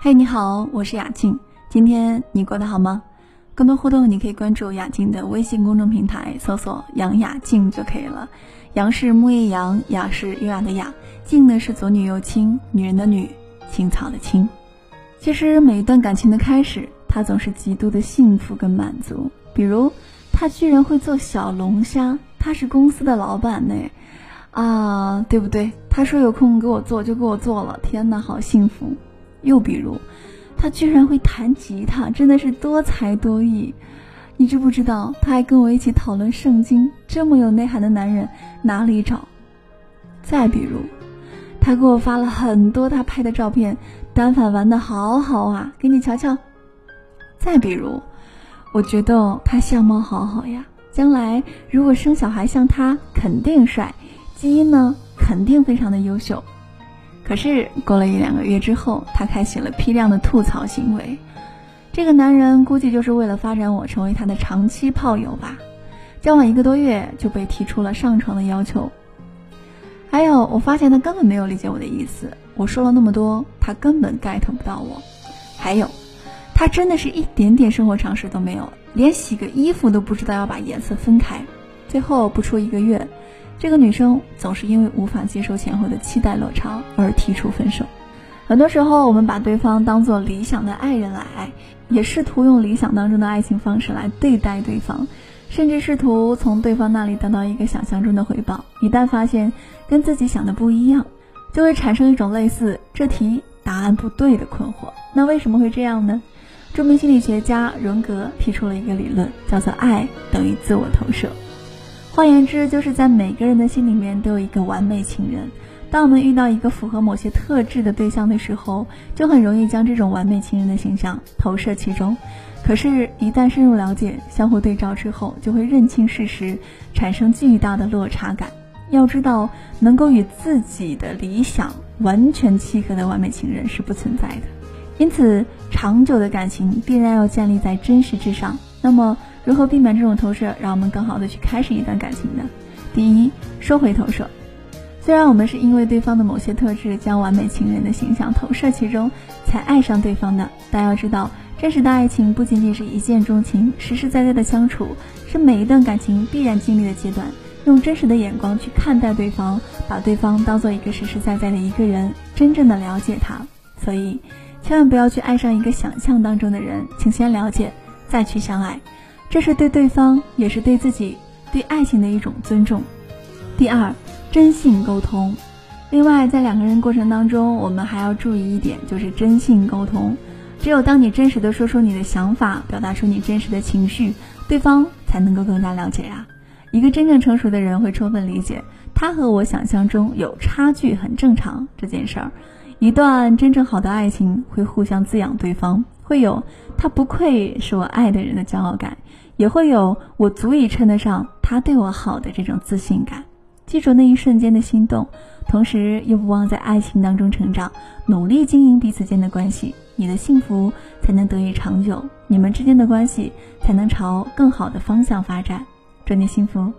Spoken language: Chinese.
嘿，你好，我是雅静。今天你过得好吗？更多互动，你可以关注雅静的微信公众平台，搜索“杨雅静”就可以了。杨是木叶杨，雅是优雅的雅，静呢是左女右青，女人的女，青草的青。其实每一段感情的开始，他总是极度的幸福跟满足。比如，他居然会做小龙虾，他是公司的老板呢。啊，对不对？他说有空给我做，就给我做了。天哪，好幸福！又比如，他居然会弹吉他，真的是多才多艺。你知不知道？他还跟我一起讨论圣经，这么有内涵的男人哪里找？再比如，他给我发了很多他拍的照片，单反玩的好好啊，给你瞧瞧。再比如，我觉得他相貌好好呀，将来如果生小孩像他，肯定帅。基因呢，肯定非常的优秀，可是过了一两个月之后，他开启了批量的吐槽行为。这个男人估计就是为了发展我成为他的长期炮友吧。交往一个多月就被提出了上床的要求。还有，我发现他根本没有理解我的意思。我说了那么多，他根本 get 不到我。还有，他真的是一点点生活常识都没有，连洗个衣服都不知道要把颜色分开。最后不出一个月。这个女生总是因为无法接受前后的期待落差而提出分手。很多时候，我们把对方当做理想的爱人来爱，也试图用理想当中的爱情方式来对待对方，甚至试图从对方那里得到一个想象中的回报。一旦发现跟自己想的不一样，就会产生一种类似“这题答案不对”的困惑。那为什么会这样呢？著名心理学家荣格提出了一个理论，叫做“爱等于自我投射”。换言之，就是在每个人的心里面都有一个完美情人。当我们遇到一个符合某些特质的对象的时候，就很容易将这种完美情人的形象投射其中。可是，一旦深入了解、相互对照之后，就会认清事实，产生巨大的落差感。要知道，能够与自己的理想完全契合的完美情人是不存在的。因此，长久的感情必然要建立在真实之上。那么，如何避免这种投射，让我们更好的去开始一段感情呢？第一，收回投射。虽然我们是因为对方的某些特质，将完美情人的形象投射其中，才爱上对方的，但要知道，真实的爱情不仅仅是一见钟情，实实在在的相处，是每一段感情必然经历的阶段。用真实的眼光去看待对方，把对方当做一个实实在在的一个人，真正的了解他。所以，千万不要去爱上一个想象当中的人，请先了解，再去相爱。这是对对方，也是对自己、对爱情的一种尊重。第二，真性沟通。另外，在两个人过程当中，我们还要注意一点，就是真性沟通。只有当你真实的说出你的想法，表达出你真实的情绪，对方才能够更加了解呀。一个真正成熟的人会充分理解，他和我想象中有差距很正常这件事儿。一段真正好的爱情会互相滋养对方。会有他不愧是我爱的人的骄傲感，也会有我足以称得上他对我好的这种自信感。记住那一瞬间的心动，同时又不忘在爱情当中成长，努力经营彼此间的关系，你的幸福才能得以长久，你们之间的关系才能朝更好的方向发展。祝你幸福。